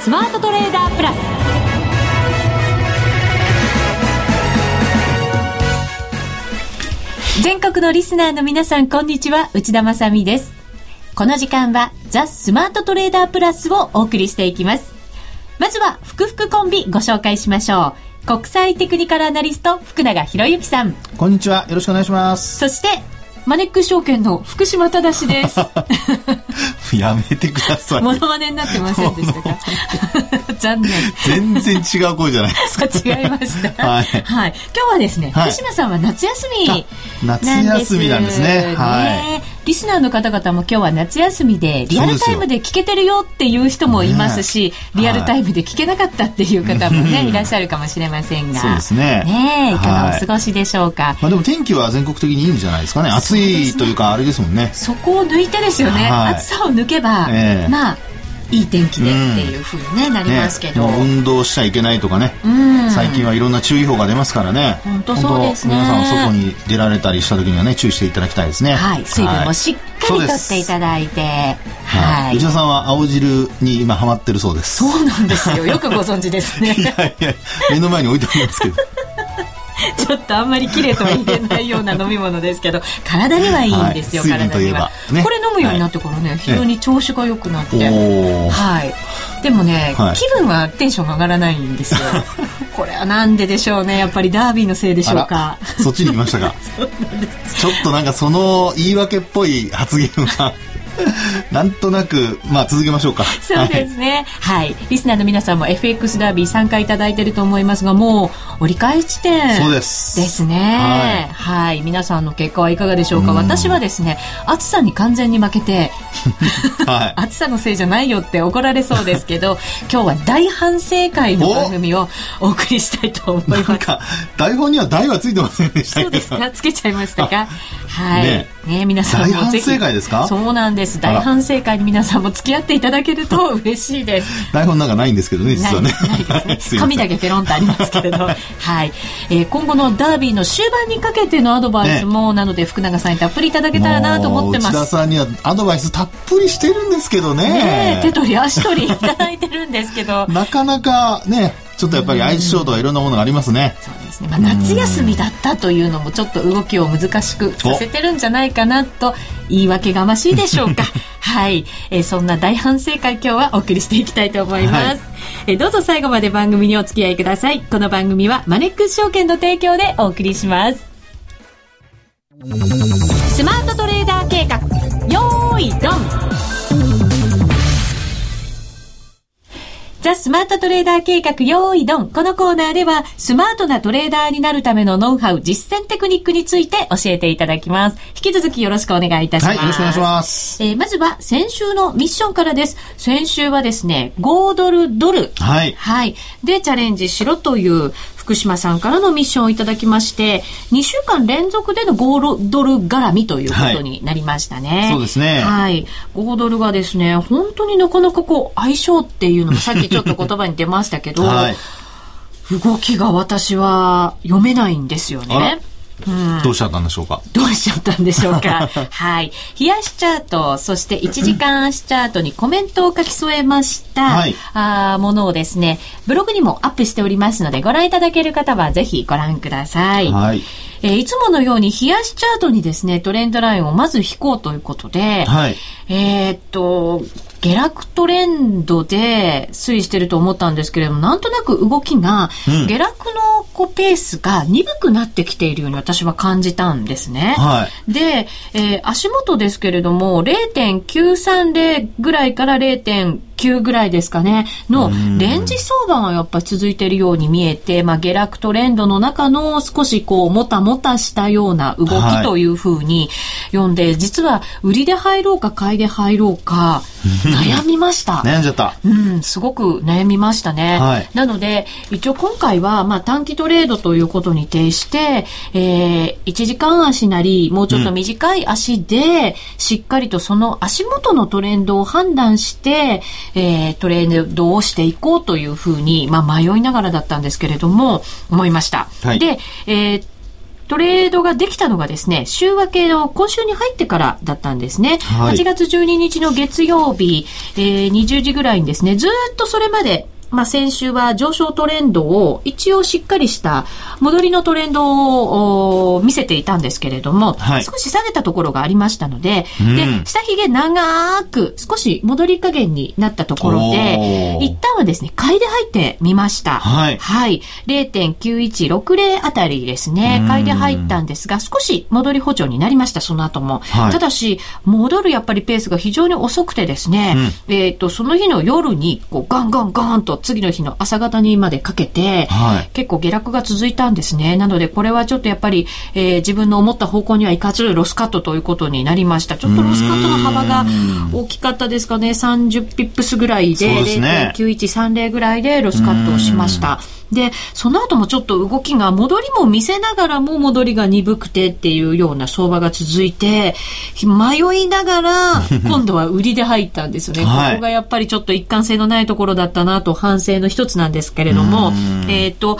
スマートトレーダープラス。全国のリスナーの皆さんこんにちは。内田まさです。この時間はザ・スマートトレーダープラスをお送りしていきます。まずは福福コンビご紹介しましょう。国際テクニカルアナリスト福永博之さん。こんにちは。よろしくお願いします。そしてマネックス証券の福島正です やめてください。モノマネになってませんでしたか？残念。全然違う声じゃないですか。違いました。はい。はい。今日はですね、はい、福島さんは夏休み夏休みなんですね。はい。リスナーの方々も今日は夏休みでリアルタイムで聞けてるよっていう人もいますし、ね、リアルタイムで聞けなかったっていう方もね、い、らっしゃるかもしれませんが。そうですね。ねいかがお過ごしでしょうか？まあでも天気は全国的にいいんじゃないですかね。暑いというかあれですもんね。そこを抜いてですよね。暑さを抜けば、えー、まあいい天気でっていうふうに、ねなりますけど、ね、運動しちゃいけないとかね、最近はいろんな注意報が出ますからね。本当そうですね。皆さん外に出られたりした時にはね注意していただきたいですね。はい。水分もしっかりとっていただいて、はい、内田さんは青汁に今ハマってるそうです。そうなんですよ。よくご存知ですね。いやいや目の前に置いてありますけど ちょっとあんまり綺麗とは言えないような飲み物ですけど体にはいいんですよ、はい、体には、ね、これ飲むようになってからね、はい、非常に調子が良くなって、はい。でもね、はい、気分はテンション上がらないんですよ。これはなんででしょうねやっぱりダービーのせいでしょうか。そっちに来ましたか。ちょっとなんかその言い訳っぽい発言は なんとなく、まあ続けましょうか。そうですね。はい。リスナーの皆さんも FX ダービー参加いただいていると思いますが、もう折り返し地点そうですですね。はい。はい、皆さんの結果はいかがでしょうか。私はですね、暑さに完全に負けて、はい、暑さのせいじゃないよって怒られそうですけど、今日は大反省会の番組をお送りしたいと思います。なんか、台本には大はついてませんでしたそうですかつけちゃいましたか？はい。ねね皆さんもぜひ。大反省会ですか？そうなんです。大反省会に皆さんも付き合っていただけると嬉しいです。台本なんかないんですけどね、実はね。ないです ね。紙だけペロンとありますけれど。はい、えー。今後のダービーの終盤にかけてのアドバイスも、ね、なので福永さんにたっぷりいただけたらなと思ってます。内田さんにはアドバイスたっぷりしてるんですけどね。ね手取り足取りいただいてるんですけど。なかなかね、ちょっとやっぱり相性とかいろんなものがありますね。そうですね。まあ、夏休みだったというのもちょっと動きを難しくさせてるんじゃないかなと言い訳がましいでしょうか。はい、えー、そんな大反省会今日はお送りしていきたいと思います。はい、えー、どうぞ最後まで番組にお付き合いください。この番組はマネックス証券の提供でお送りします。スマートトレーダー計画、よーいドンザ・スマートトレーダー計画用意ドン。このコーナーでは、スマートなトレーダーになるためのノウハウ、実践テクニックについて教えていただきます。引き続きよろしくお願いいたします。はい、よろしくお願いします。えー、まずは、先週のミッションからです。先週はですね、5ドルドル。はい。はい。で、チャレンジしろという福島さんからのミッションをいただきまして、2週間連続での5ドル絡みということになりましたね。はい、そうですね。はい。5ドルがですね、本当になかなかこう、相性っていうのもさっきちょっと言葉に出ましたけど、はい、動きが私は読めないんですよね。どうしちゃったんでしょうか？どうしちゃったんでしょうか？はい。冷やしチャート、そして1時間足チャートにコメントを書き添えました、はい、あものをですね、ブログにもアップしておりますので、ご覧いただける方はぜひご覧ください。はい。えー、いつものように冷やしチャートにですね、トレンドラインをまず引こうということで、はい、えー、っと、下落トレンドで推移してると思ったんですけれども、なんとなく動きが、下落のこうペースが鈍くなってきているように私は感じたんですね。はい、で、えー、足元ですけれども、0.930ぐらいから0.9 9ぐらいですかね、のレンジ相場がやっぱり続いているように見えて、まあ、下落トレンドの中の少しこう、もたもたしたような動きというふうに読んで、はい、実は売りで入ろうか買いで入ろうか、悩みました。悩んじゃった。うん、すごく悩みましたね。はい、なので、一応今回は、まあ、短期トレードということに呈して、えー、1時間足なり、もうちょっと短い足で、しっかりとその足元のトレンドを判断して、えー、トレードをしていこうというふうに、まあ、迷いながらだったんですけれども、思いました。はい、で、えートレードができたのがですね、週明けの今週に入ってからだったんですね。はい、8月12日の月曜日、えー、20時ぐらいにですね、ずっとそれまでまあ、先週は上昇トレンドを一応しっかりした戻りのトレンドを見せていたんですけれども、はい、少し下げたところがありましたので、うん、で、下髭長く少し戻り加減になったところで、一旦はですね、買いで入ってみました。はい。はい。0.9160あたりですね、買いで入ったんですが、少し戻り補助になりました、その後も。はい、ただし、戻るやっぱりペースが非常に遅くてですね、うん、えっ、と、その日の夜に、こう、ガンガンガンと次の日の朝方にまでかけて、はい、結構下落が続いたんですね。なので、これはちょっとやっぱり、えー、自分の思った方向にはいかず、ロスカットということになりました。ちょっとロスカットの幅が大きかったですかね。30ピップスぐらいで、でね、0.9130ぐらいでロスカットをしました。で、その後もちょっと動きが戻りも見せながらも戻りが鈍くてっていうような相場が続いて、迷いながら 今度は売りで入ったんですよね。はい、ここがやっぱりちょっと一貫性のないところだったなと反省の一つなんですけれども、えっ、と、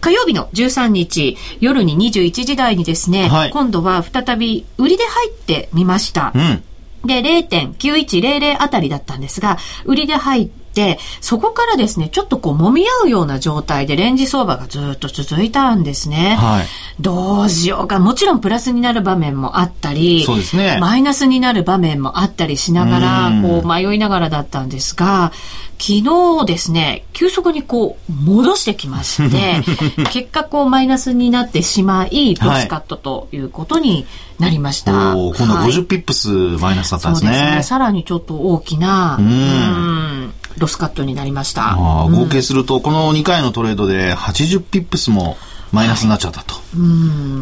火曜日の13日夜に21時台にですね、はい、今度は再び売りで入ってみました。うんで、0.9100あたりだったんですが、売りで入って、そこからですね、ちょっとこう揉み合うような状態でレンジ相場がずっと続いたんですね。はい。どうしようか。もちろんプラスになる場面もあったり、そうですね。マイナスになる場面もあったりしながら、こう迷いながらだったんですが、昨日ですね、急速にこう戻してきまして、結果こうマイナスになってしまい、ロスカットということになりました。はい、今度50ピップスマイナスだったんですね。そうですね。さらにちょっと大きな、うん、ロスカットになりました。合計すると、この2回のトレードで80ピップスもマイナスになっちゃったと、は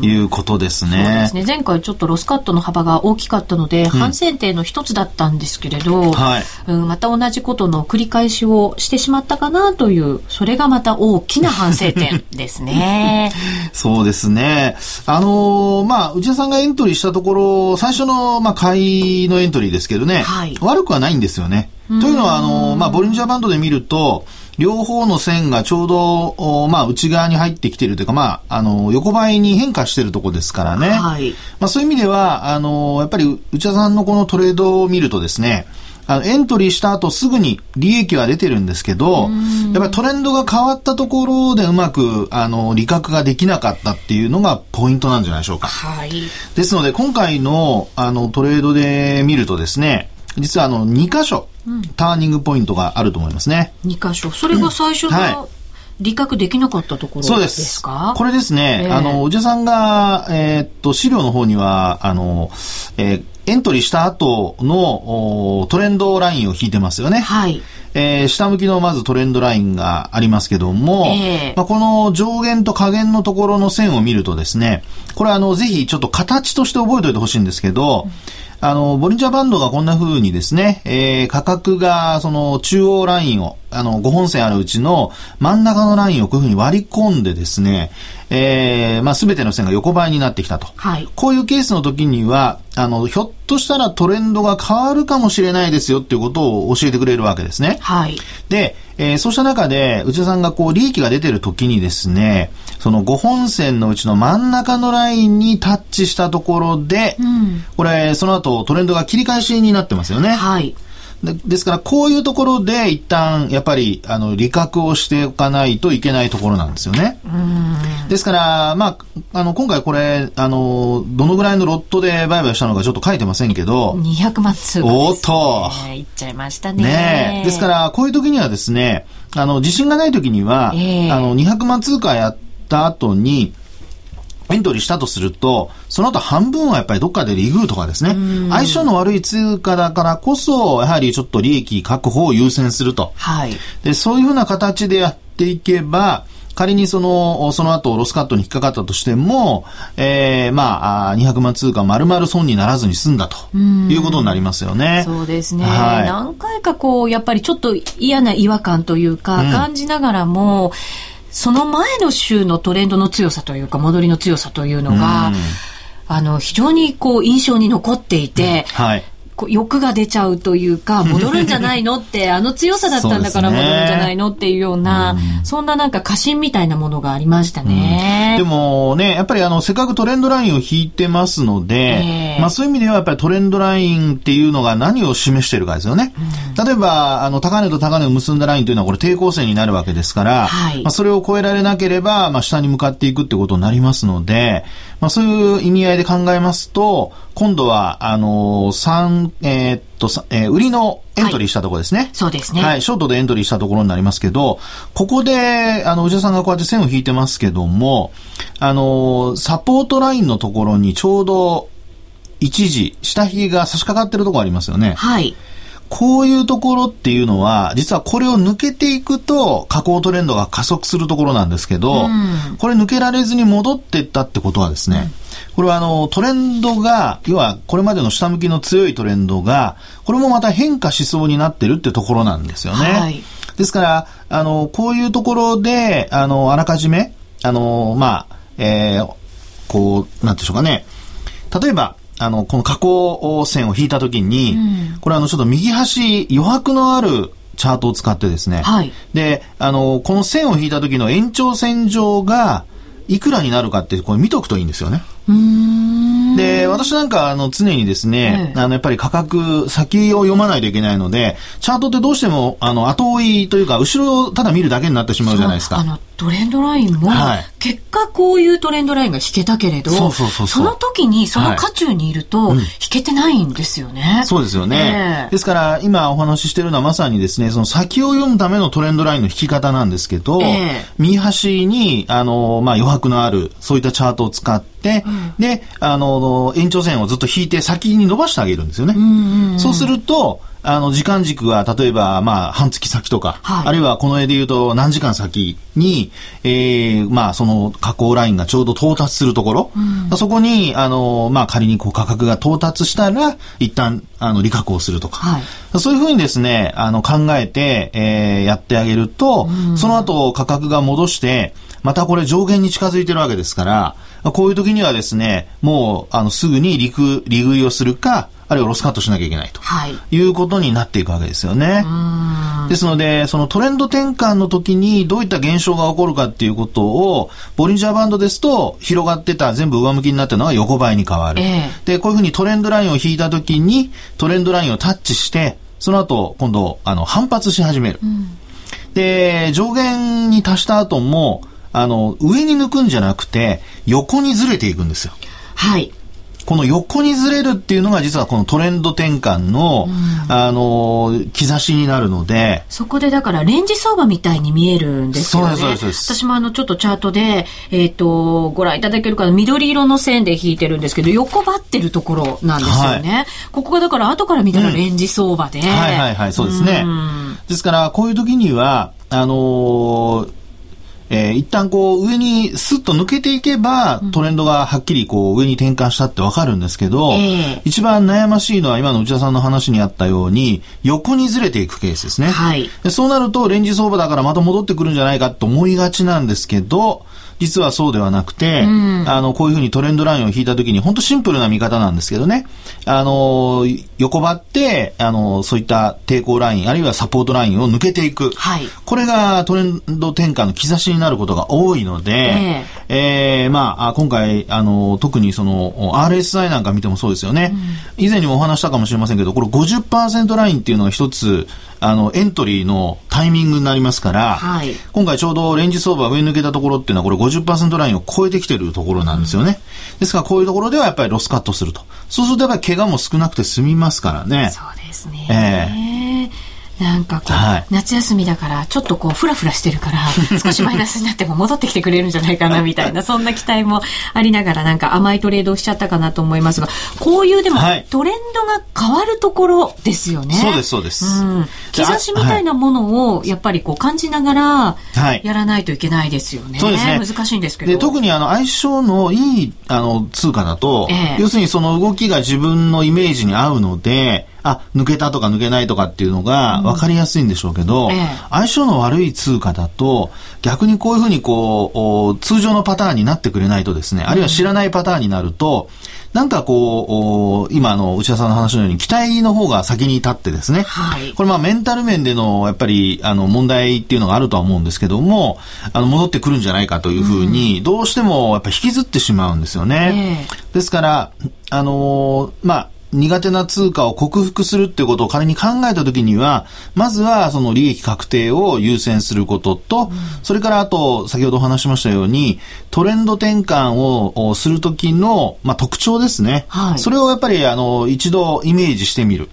い、いうことですね。ですね。前回ちょっとロスカットの幅が大きかったので、うん、反省点の一つだったんですけれど、はい、うん、また同じことの繰り返しをしてしまったかなという、それがまた大きな反省点ですね。そうですね。あのー、まあ、内田さんがエントリーしたところ、最初の、まあ、買いのエントリーですけどね、はい、悪くはないんですよね。というのは、あのー、まあ、ボリンジャーバンドで見ると、両方の線がちょうど、まあ、内側に入ってきているというか、まあ、あの、横ばいに変化しているところですからね。はい。まあ、そういう意味では、あの、やっぱり内田さんのこのトレードを見るとですね、あの、エントリーした後すぐに利益は出てるんですけど、やっぱりトレンドが変わったところでうまく、あの、利確ができなかったっていうのがポイントなんじゃないでしょうか。はい。ですので、今回の、あの、トレードで見るとですね、実はあの、2箇所、ターニングポイントがあると思いますね。2箇所。それが最初の、はい理覚できなかったところそうです。これですね、えー、あの、おじさんが、えー、っと、資料の方には、あの、えー、エントリーした後のトレンドラインを引いてますよね。はい。えー、下向きのまずトレンドラインがありますけども、えー、まあ、この上限と下限のところの線を見るとですね、これあの、ぜひちょっと形として覚えておいてほしいんですけど、うんあの、ボリンジャーバンドがこんな風にですね、えー、価格がその中央ラインを、あの、5本線あるうちの真ん中のラインをこういう風に割り込んでですね、えー、まあ、すべての線が横ばいになってきたと。はい。こういうケースの時には、あの、ひょっとしたらトレンドが変わるかもしれないですよっていうことを教えてくれるわけですね。はい。で、えー、そうした中で、内田さんがこう、利益が出てる時にですね、その5本線のうちの真ん中のラインにタッチしたところで、うん、これ、その後トレンドが切り返しになってますよね。はい。でですから、こういうところで一旦、やっぱり、あの、利確をしておかないといけないところなんですよね。ですから、まあ、あの、今回これ、あの、どのぐらいのロットで売買したのかちょっと書いてませんけど。200万通、ね、おっと。いっちゃいましたね。ねですから、こういう時にはですね、あの、自信がない時には、えー、あの、200万通貨やった後に、エントリーしたとすると、その後半分はやっぱりどっかでリグーとかですね、相性の悪い通貨だからこそ、やはりちょっと利益確保を優先すると。はい。で、そういうふうな形でやっていけば、仮にその、その後ロスカットに引っかかったとしても、えー、まあ、200万通貨丸々損にならずに済んだということになりますよね。そうですね、はい。何回かこう、やっぱりちょっと嫌な違和感というか、感じながらも、うんその前の週のトレンドの強さというか、戻りの強さというのが、あの、非常にこう、印象に残っていて、はい。欲が出ちゃうというか、戻るんじゃないのって、あの強さだったんだから戻るんじゃないのっていうような、そ、ね,、ん、ななんか過信みたいなものがありましたね。うん、でもね、やっぱりあの、せっかくトレンドラインを引いてますので、えー、まあそういう意味ではやっぱりトレンドラインっていうのが何を示しているかですよね。うん、例えば、あの、高値と高値を結んだラインというのはこれ抵抗線になるわけですから、はい、まあそれを超えられなければ、まあ下に向かっていくってことになりますので、まあそういう意味合いで考えますと、今度は、あの、三えー、っと、えー、売りのエントリーしたところですね、はい。そうですね。はい、ショートでエントリーしたところになりますけど、ここで、あの、内田さんがこうやって線を引いてますけども、あの、サポートラインのところにちょうど、一時、下髭が差し掛かってるところありますよね。はい。こういうところっていうのは、実はこれを抜けていくと、下降トレンドが加速するところなんですけど、うん、これ抜けられずに戻っていったってことはですね、うん、これはあの、トレンドが、要はこれまでの下向きの強いトレンドが、これもまた変化しそうになってるってところなんですよね。はい、ですから、あの、こういうところで、あの、あらかじめ、あの、まあ、えー、こう、なんでしょうかね、例えば、あの、この下降線を引いたときに、うん、これあの、ちょっと右端、余白のあるチャートを使ってですね、はい、で、あの、この線を引いた時の延長線上が、いくらになるかって、これ見とくといいんですよね。で、私なんか、あの、常にですね、あの、やっぱり価格、先を読まないといけないので、チャートってどうしても、あの、後追いというか、後ろをただ見るだけになってしまうじゃないですか。あの、トレンドラインも、はい、結果こういうトレンドラインが引けたけれど、そうそうそうその時にその渦中にいると、引けてないんですよね。はいうん、そうですよね、えー、ですから、今お話ししているのはまさにですね、その先を読むためのトレンドラインの引き方なんですけど、えー、右端に、あの、まあ、余白のある、そういったチャートを使って、うん、で、あの、延長線をずっと引いて先に伸ばしてあげるんですよね。うんうんうん、そうすると、あの、時間軸は、例えば、まあ、半月先とか、はい、あるいはこの絵で言うと何時間先に、ええー、まあ、その加工ラインがちょうど到達するところ、うん、そこに、あの、まあ、仮にこう価格が到達したら、一旦、あの、利確をするとか、はい、そういうふうにですね、あの、考えて、えー、やってあげると、うん、その後価格が戻して、またこれ上限に近づいてるわけですから、こういう時にはですね、もう、あの、すぐに利食いをするか、あるいはロスカットしなきゃいけないと、はい、いうことになっていくわけですよね。ですので、そのトレンド転換の時にどういった現象が起こるかっていうことを、ボリンジャーバンドですと、広がってた、全部上向きになってるのが横ばいに変わる。えー、で、こういうふうにトレンドラインを引いた時に、トレンドラインをタッチして、その後、今度、あの、反発し始める。うん、で、上限に達した後も、あの、上に抜くんじゃなくて、横にずれていくんですよ。はい。この横にずれるっていうのが実はこのトレンド転換の、うん、あの、兆しになるので。そこでだからレンジ相場みたいに見えるんですよね。そうです、そうです。私もあの、ちょっとチャートで、えっ、ー、と、ご覧いただけるかな、緑色の線で引いてるんですけど、横ばってるところなんですよね。はい、ここがだから後から見たらレンジ相場で。うん、はいはいはい、そうですね。ですから、こういう時には、あのーえー、一旦こう上にスッと抜けていけば、トレンドがはっきりこう上に転換したってわかるんですけど、えー、一番悩ましいのは今の内田さんの話にあったように、横にずれていくケースですね。はい、でそうなると、レンジ相場だからまた戻ってくるんじゃないかと思いがちなんですけど、実はそうではなくて、うん、あの、こういうふうにトレンドラインを引いたときに、本当シンプルな見方なんですけどね、あの、横ばって、あの、そういった抵抗ライン、あるいはサポートラインを抜けていく。はい。これがトレンド転換の兆しになることが多いので、えー、えー、まあ、今回、あの、特にその、RSI なんか見てもそうですよね。うん、以前にもお話したかもしれませんけど、これ50%ラインっていうのが一つ、あの、エントリーのタイミングになりますから、はい、今回ちょうどレンジ相場上抜けたところっていうのはこれ50%ラインを超えてきてるところなんですよね。うん、ですからこういうところではやっぱりロスカットすると。そうするとやっぱり怪我も少なくて済みますからね。そうですね。えーなんかこう、はい、夏休みだからちょっとこうフラフラしてるから 少しマイナスになっても戻ってきてくれるんじゃないかな みたいなそんな期待もありながらなんか甘いトレードをしちゃったかなと思いますがこういうでも、トレンドが変わるところですよね。そうですそうです。うん、兆しみたいなものをやっぱりこう感じながらやらないといけないですよね。そうですね。難しいんですけど。特にあの相性のいいあの通貨だと、え要するにその動きが自分のイメージに合うので。あ、抜けたとか抜けないとかっていうのが分かりやすいんでしょうけど、うんええ、相性の悪い通貨だと、逆にこういうふうにこう、通常のパターンになってくれないとですね、あるいは知らないパターンになると、なんかこう、今の内田さんの話のように期待の方が先に立ってですね。はい。これまあメンタル面でのやっぱりあの問題っていうのがあるとは思うんですけども、あの戻ってくるんじゃないかというふうに、どうしてもやっぱ引きずってしまうんですよね。えー、ですから、あのー、まあ、苦手な通貨を克服するっていうことを仮に考えたときには、まずはその利益確定を優先することと、うん、それからあと、先ほどお話しましたように、トレンド転換をするときの、まあ、特徴ですね。はい、それをやっぱり、あの、一度イメージしてみる。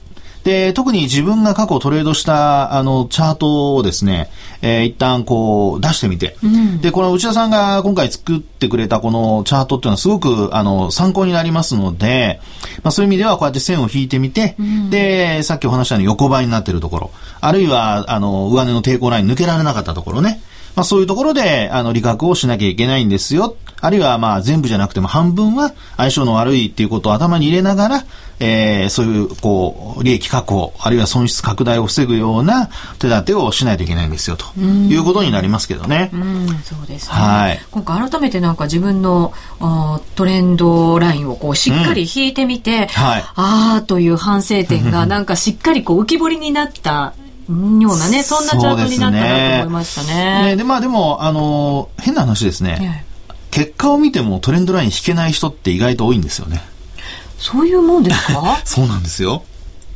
で、特に自分が過去トレードした、あの、チャートをですね、えー、一旦こう出してみて、うん、で、この内田さんが今回作ってくれたこのチャートっていうのはすごく、あの、参考になりますので、まあそういう意味ではこうやって線を引いてみて、うん、で、さっきお話したように横ばいになっているところ、あるいは、あの、上値の抵抗ライン抜けられなかったところね、まあそういうところで、あの、利確をしなきゃいけないんですよ。あるいはまあ全部じゃなくても半分は相性の悪いっていうことを頭に入れながら、えー、そういう、こう、利益確保、あるいは損失拡大を防ぐような手立てをしないといけないんですよ、ということになりますけどね。うん、そうですね。はい。今回改めてなんか自分のトレンドラインをこう、しっかり引いてみて、うん、はい。ああという反省点が なんかしっかりこう浮き彫りになったようなね、そんなチャートになったなと思いましたね。ねで、まあでも、あの、変な話ですね。結果を見てもトレンドライン引けない人って意外と多いんですよね。そういうもんですか？そうなんですよ。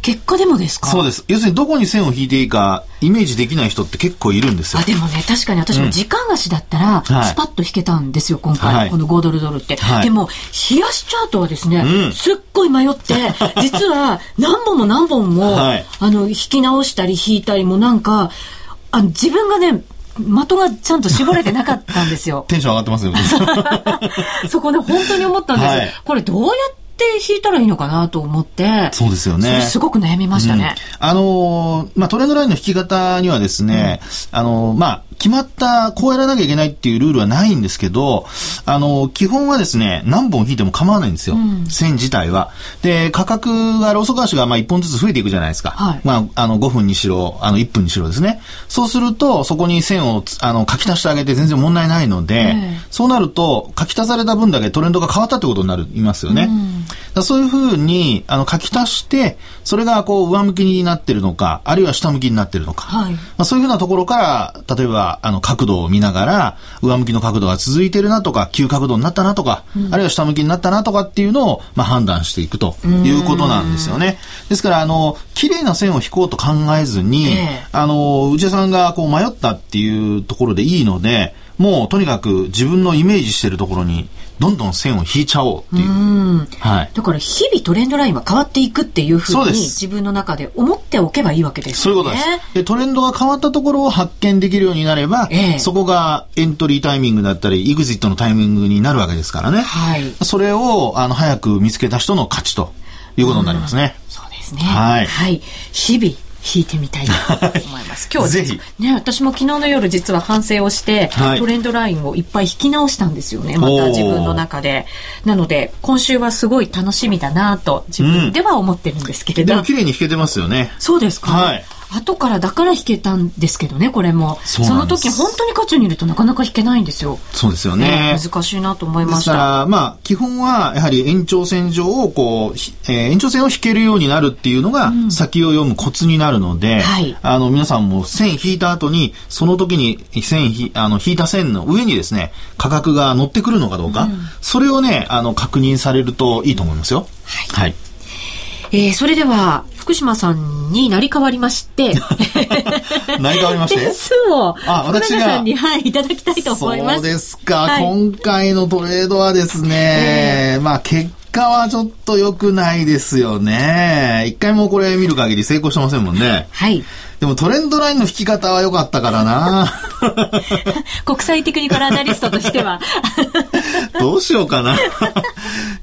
結果でもですか？そうです。要するにどこに線を引いていいかイメージできない人って結構いるんですよ。あ、でもね、確かに私も時間足だったら、スパッと引けたんですよ、今回、はい、この5ドルドルって。はい、でも、冷やしチャートはですね、うん、すっごい迷って、実は何本も何本も、はい、あの、引き直したり引いたりもなんか、あ自分がね、的がちゃんと絞れてなかったんですよ。テンション上がってますよ、そこね、本当に思ったんです。はい、これどうやって引いたらいいのかなと思って、そうですよね。すごく悩みましたね。うん、あのー、まあ、トレンドラインの引き方にはですね、うん、あのー、まあ、決まった、こうやらなきゃいけないっていうルールはないんですけど、あの、基本はですね、何本引いても構わないんですよ。うん、線自体は。で、価格が、ローソク足がまあ1本ずつ増えていくじゃないですか。はい、まあ、あの、5分にしろ、あの、1分にしろですね。そうすると、そこに線を、あの、書き足してあげて全然問題ないので、そうなると、書き足された分だけトレンドが変わったってことになりますよね。うん、そういうふうに、あの、書き足して、それがこう、上向きになってるのか、あるいは下向きになってるのか。はい、まあ、そういうふうなところから、例えば、あの、角度を見ながら、上向きの角度が続いてるなとか、急角度になったなとか、うん、あるいは下向きになったなとかっていうのを、まあ、判断していくということなんですよね。ですから、あの、綺麗な線を引こうと考えずに、えー、あの、内田さんがこう迷ったっていうところでいいので、もうとにかく自分のイメージしてるところにどんどん線を引いちゃおうっていう。うはい。だから日々トレンドラインは変わっていくっていうふうに自分の中で思っておけばいいわけですよね。そういうことです。で、トレンドが変わったところを発見できるようになれば、ええ、そこがエントリータイミングだったり、イグジットのタイミングになるわけですからね。はい。それを、あの、早く見つけた人の勝ちということになりますね。そうですね。はい。はい。日々弾いてみたいと思います。今日ぜひ。ね、私も昨日の夜実は反省をして、はい、トレンドラインをいっぱい引き直したんですよね。また自分の中で。なので、今週はすごい楽しみだなと自分では思ってるんですけれど。うん、でも綺麗に弾けてますよね。そうですか。はい。後からだから弾けたんですけどね、これも。その時本当に渦中にいるとなかなか弾けないんですよ。そうですよね。難しいなと思いました。ら、まあ、基本はやはり延長線上をこう、えー、延長線を引けるようになるっていうのが先を読むコツになるので、うんはい、あの、皆さんも線引いた後に、その時に線ひ、あの、引いた線の上にですね、価格が乗ってくるのかどうか、うん、それをね、あの、確認されるといいと思いますよ。はい。はいえー、それでは、福島さんになり変わりまして、なり変わりまして？点数を、あ、私が。さんに、はい、いただきたいと思います。そうですか。はい、今回のトレードはですね、えー、まあ結果はちょっと良くないですよね。一回もこれ見る限り成功してませんもんね。はい。でもトレンドラインの引き方は良かったからな。国際テクニカルアナリストとしては。どうしようかな。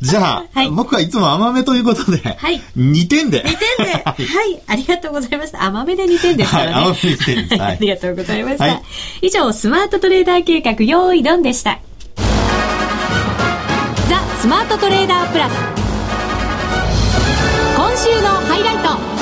じゃあ、はい、僕はいつも甘めということで、はい、2点で。2点で。はい、ありがとうございました。甘めで2点ですからね。はい、甘めで2点です。はい、ありがとうございました。はい、以上、スマートトレーダー計画、用意ドンでした。ザ・スマートトレーダープラス。今週のハイライト。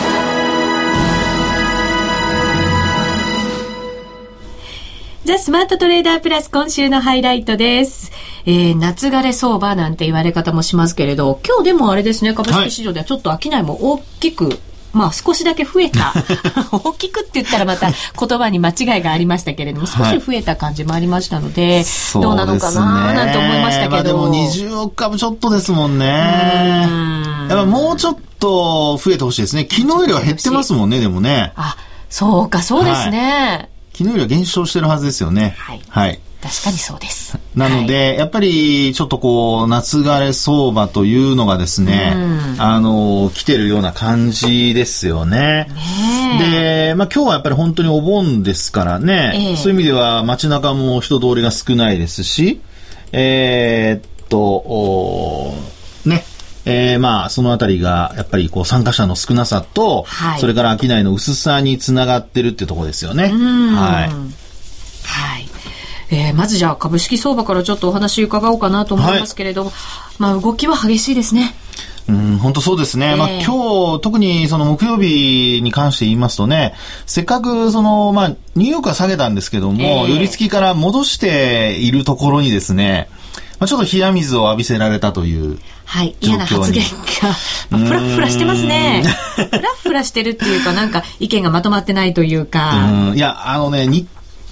ザ・スマートトレーダープラス今週のハイライトです。えー、夏枯れ相場なんて言われ方もしますけれど、今日でもあれですね、株式市場ではちょっと商いも大きくまあ少しだけ増えた。大きくって言ったらまた言葉に間違いがありましたけれども、少し増えた感じもありましたので、はい、どうなのかななんて思いましたけど。まあ、でも20億株ちょっとですもんね。やっぱもうちょっと増えてほしいですね。昨日よりは減ってますもんね、でもね。あ、そうか、そうですね。はい昨日よりは減少してるはずですよね。はい。はい。確かにそうです。なので、はい、やっぱりちょっとこう、夏枯れ相場というのがですね、あの、来てるような感じですよね。ねで、まあ今日はやっぱり本当にお盆ですからね、えー、そういう意味では街中も人通りが少ないですし、えー、っと、ね、えー、まあ、そのあたりが、やっぱりこう、参加者の少なさと、はい、それから商いの薄さにつながってるってところですよね。はい。はい。えー、まずじゃあ株式相場からちょっとお話伺おうかなと思いますけれども、はい、まあ動きは激しいですね。うん、本当そうですね。えー、まあ今日、特にその木曜日に関して言いますとね、せっかくその、まあニューヨークは下げたんですけども、えー、寄り付きから戻しているところにですね、まあ、ちょっと冷や水を浴びせられたというはい、嫌な発言が、ふらふらしてますね。ふらふらしてるっていうか、なんか意見がまとまってないというか。うん、いや、あのね、日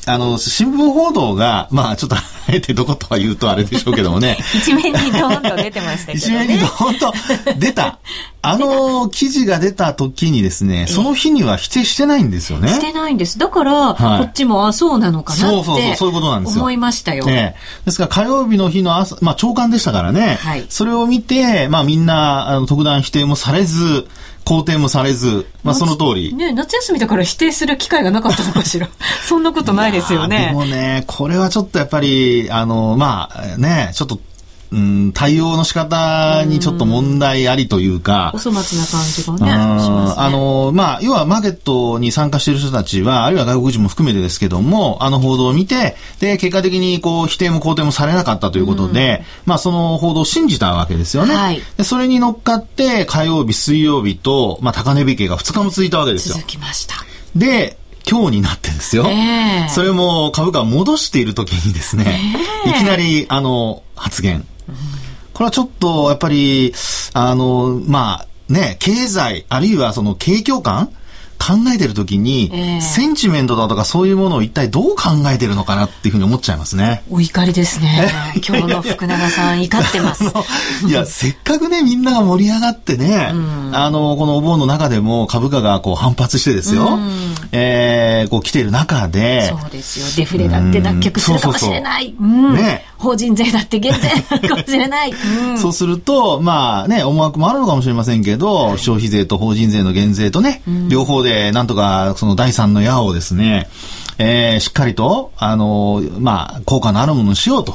あの、新聞報道が、まあちょっと、あえてどことは言うとあれでしょうけどもね。一面にドーンと出てましたけどね。一面にドーンと 出た。あの記事が出た時にですね、その日には否定してないんですよね。してないんです。だから、はい、こっちも、あ、そうなのかなって。そうそうそう、そういうことなんですよ。思いましたよ。ね、ですから火曜日の日の朝、まあ朝刊でしたからね。はい。それを見て、まあみんな、あの、特段否定もされず、肯定もされず、まあその通り。ね夏休みだから否定する機会がなかったのかしら。そんなことないですよね。でもね、これはちょっとやっぱり、あの、まあね、ちょっとうん、対応の仕方にちょっと問題ありというか。お粗末な感じがね。ねあの、まあ、要はマーケットに参加している人たちは、あるいは外国人も含めてですけども、あの報道を見て、で、結果的にこう、否定も肯定もされなかったということで、まあ、その報道を信じたわけですよね。はい、でそれに乗っかって、火曜日、水曜日と、まあ、高値引けが2日も続いたわけですよ。続きました。で、今日になってんですよ。えー、それも株価を戻している時にですね、えー、いきなり、あの、発言。これはちょっと、やっぱり、あの、まあ、ね、経済、あるいはその景況感考えてるときに、えー、センチメントだとかそういうものを一体どう考えてるのかなっていうふうに思っちゃいますね。お怒りですね。今日の福永さん怒ってます。いや、せっかくね、みんなが盛り上がってね、うん、あの、このお盆の中でも株価がこう反発してですよ、うん、えー、こう来ている中で。そうですよ。デフレだって脱却するかもしれない。ね。法人税だって減税 かもしれない。うん、そうすると、まあね、思惑もあるのかもしれませんけど、はい、消費税と法人税の減税とね、両方でなんとかその第三の矢をですね、えー、しっかりと、あのまあ、効果のあるものにしようと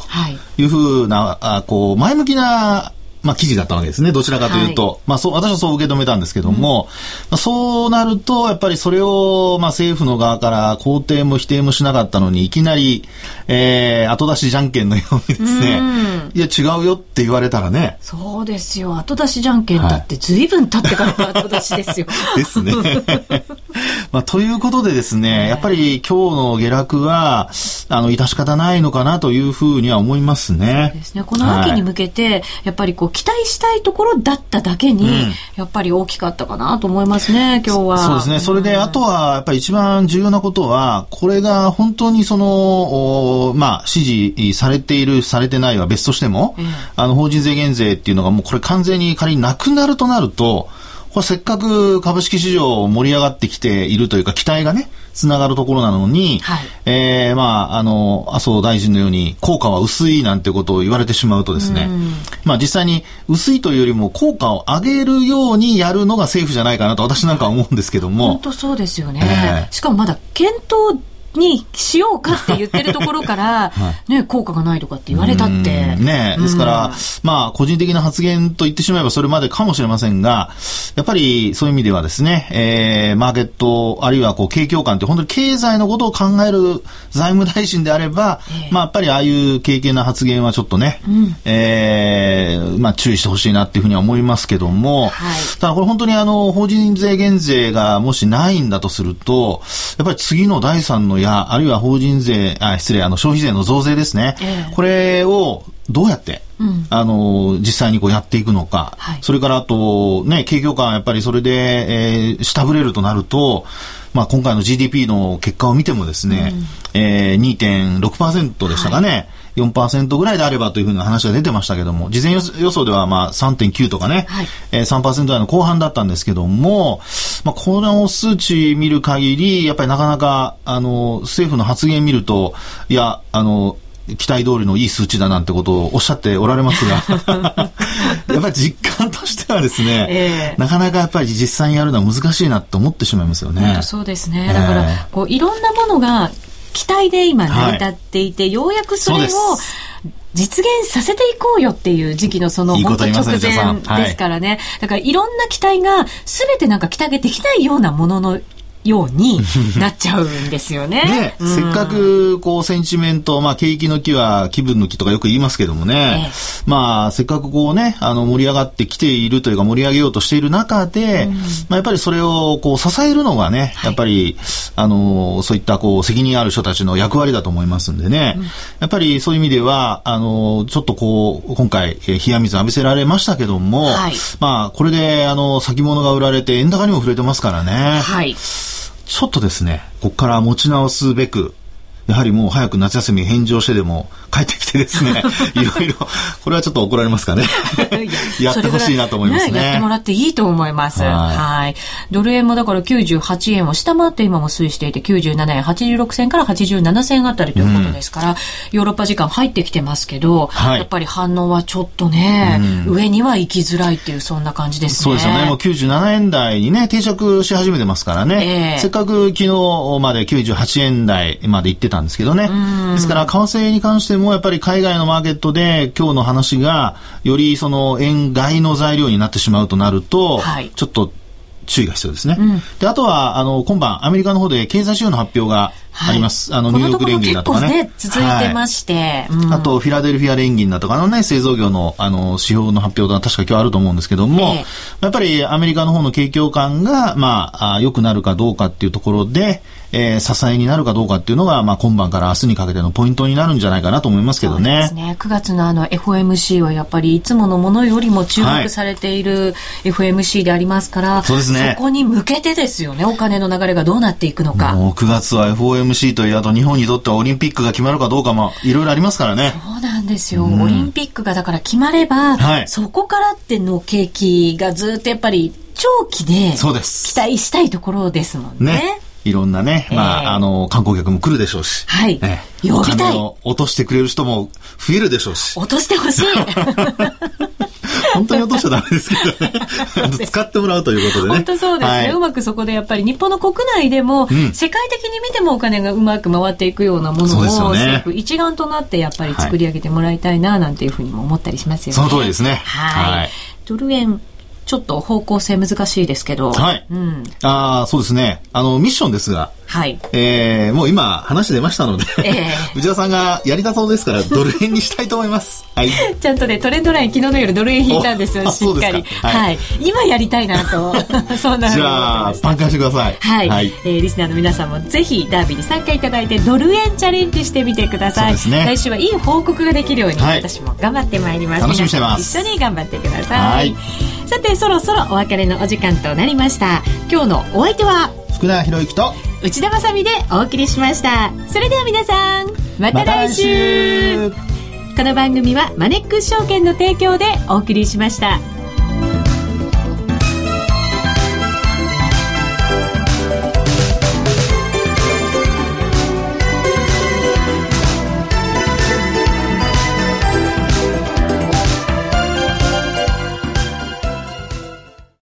い。うふうな、はい、あこう、前向きなまあ、記事だったわけですね。どちらかというと。はい、まあ、そう、私はそう受け止めたんですけども、うん、まあ、そうなると、やっぱりそれを、まあ、政府の側から肯定も否定もしなかったのに、いきなり、えー、後出しじゃんけんのようにですね、うん、いや、違うよって言われたらね。そうですよ。後出しじゃんけんだって随分経ってから後出しですよ。ですね。まあ、ということでですね、やっぱり今日の下落は、あの、致し方ないのかなというふうには思いますね。そうですね。この秋に向けて、はい、やっぱりこう、期待したいところだっただけに、うん、やっぱり大きかったかなと思いますね、今日は。そうですね。それで、あとは、やっぱり一番重要なことは、これが本当にその、まあ、支持されている、されてないは別としても、うん、あの、法人税減税っていうのがもうこれ完全に仮になくなるとなると、これせっかく株式市場盛り上がってきているというか、期待がね、つながるところなのに、はい、えー、まあ、あの、麻生大臣のように、効果は薄いなんてことを言われてしまうとですね、まあ実際に薄いというよりも効果を上げるようにやるのが政府じゃないかなと私なんかは思うんですけども。本当そうですよね。えー、しかもまだ検討にしようかって言ってるところから、はい、ね、効果がないとかって言われたって。ね、ですから、まあ、個人的な発言と言ってしまえばそれまでかもしれませんが、やっぱりそういう意味ではですね、えー、マーケット、あるいはこう、景況感って本当に経済のことを考える財務大臣であれば、えー、まあ、やっぱりああいう経験な発言はちょっとね、うん、えー、まあ、注意してほしいなっていうふうには思いますけども、はい、ただこれ本当にあの、法人税減税がもしないんだとすると、やっぱり次の第三のや、あるいは法人税、あ、失礼、あの、消費税の増税ですね。えー、これをどうやって、うん、あの、実際にこうやっていくのか。はい、それからあと、ね、景況感やっぱりそれで、えー、下振れるとなると、まあ、今回の GDP の結果を見てもですね、うん、えー、2.6%でしたかね。はい4%ぐらいであればというふうな話が出てましたけども、事前予想ではまあ3.9とかね、はいえー、3%台の後半だったんですけども、まあ、この数値見る限り、やっぱりなかなか、あの、政府の発言見ると、いや、あの、期待通りのいい数値だなんてことをおっしゃっておられますが やっぱり実感としてはですね、えー、なかなかやっぱり実際にやるのは難しいなと思ってしまいますよね。そうですね。だから、こういろんなものが期待で今成り立っていて、はい、ようやくそれを実現させていこうよっていう時期のその本当直前ですからね。だからいろんな期待が全てなんか期待ができないようなもののようになっちゃうんですよね。ね、うん、せっかく、こう、センチメント、まあ、景気の木は気分の木とかよく言いますけどもね、ええ、まあ、せっかくこうね、あの、盛り上がってきているというか、盛り上げようとしている中で、うん、まあ、やっぱりそれを、こう、支えるのがね、やっぱり、はい、あの、そういった、こう、責任ある人たちの役割だと思いますんでね、うん、やっぱりそういう意味では、あの、ちょっとこう、今回、え冷や水浴びせられましたけども、はい、まあ、これで、あの、先物が売られて、円高にも触れてますからね。はい。ちょっとですね、ここから持ち直すべく、やはりもう早く夏休み返上してでも帰ってきてですね、いろいろ、これはちょっと怒られますかね。やってほしいなと思いますね。やってもらっていいと思います。はいはい。ドル円もだから98円を下回って今も推移していて、97円86銭から87銭あたりということですから、うん、ヨーロッパ時間入ってきてますけど、はい、やっぱり反応はちょっとね、うん、上には行きづらいっていう、そんな感じですね。そうですよね。もう97円台にね、定着し始めてますからね。えー、せっかく昨日まで98円台まで行ってたんですけどね。ですから、為替に関してもやっぱり海外のマーケットで今日の話がよりその円買いの材料になってしまうとなると、はい、ちょっと注意が必要ですね。うん、で、あとは、あの、今晩、アメリカの方で経済指標の発表があります。はい、あの、ニューヨーク連銀だとかね。ね続いてまして、はいうん、あと、フィラデルフィア連銀だとかのね、製造業の、あの、指標の発表が確か今日あると思うんですけども、えー、やっぱりアメリカの方の景況感が、まあ、良くなるかどうかっていうところで、えー、支えになるかどうかっていうのが、まあ、今晩から明日にかけてのポイントになるんじゃないかなと思いますけどね。そうですね。9月のあの FOMC はやっぱりいつものものよりも注目されている FOMC でありますから、はい、そうですね。そこに向けてですよね、お金の流れがどうなっていくのか。もう9月は FOMC という、あと日本にとってはオリンピックが決まるかどうかもいろいろありますからね。そうなんですよ。うん、オリンピックがだから決まれば、はい、そこからっての景気がずっとやっぱり長期で期待したいところですもんね。ねいろんなね、まあ、あの、観光客も来るでしょうし。はい。えー、呼びたい。を落としてくれる人も増えるでしょうし。落としてほしい。本当に落としちゃダメですけどね。使ってもらうということでね。本当そうですね、はい、うまくそこでやっぱり日本の国内でも、うん、世界的に見てもお金がうまく回っていくようなものを、政府一丸となってやっぱり作り上げてもらいたいな、なんていうふうにも思ったりしますよね。その通りですね。はい。はい、ドル円ちょっと方向性難しいですけど。はい。うん。ああ、そうですね。あの、ミッションですが、はい。えー、もう今話出ましたので、えー、内田さんがやりたそうですから、ドル円にしたいと思います？はい。ちゃんとね、トレンドライン昨日の夜ドル円引いたんですよ、しっかり。はい、はい。今やりたいなと、そんなじゃあ、パンカンしてください。はい。はい、えー、リスナーの皆さんもぜひダービーに参加いただいて、ドル円チャレンジしてみてください。そうですね。来週はいい報告ができるように、はい、私も頑張ってまいります。楽しみにしてます。一緒に頑張ってください。はい。さて、そろそろお別れのお時間となりました。今日のお相手は、福田博之と内田まさでお送りしましたそれでは皆さんまた来週ま、この番組はマネックス証券の提供でお送りしました。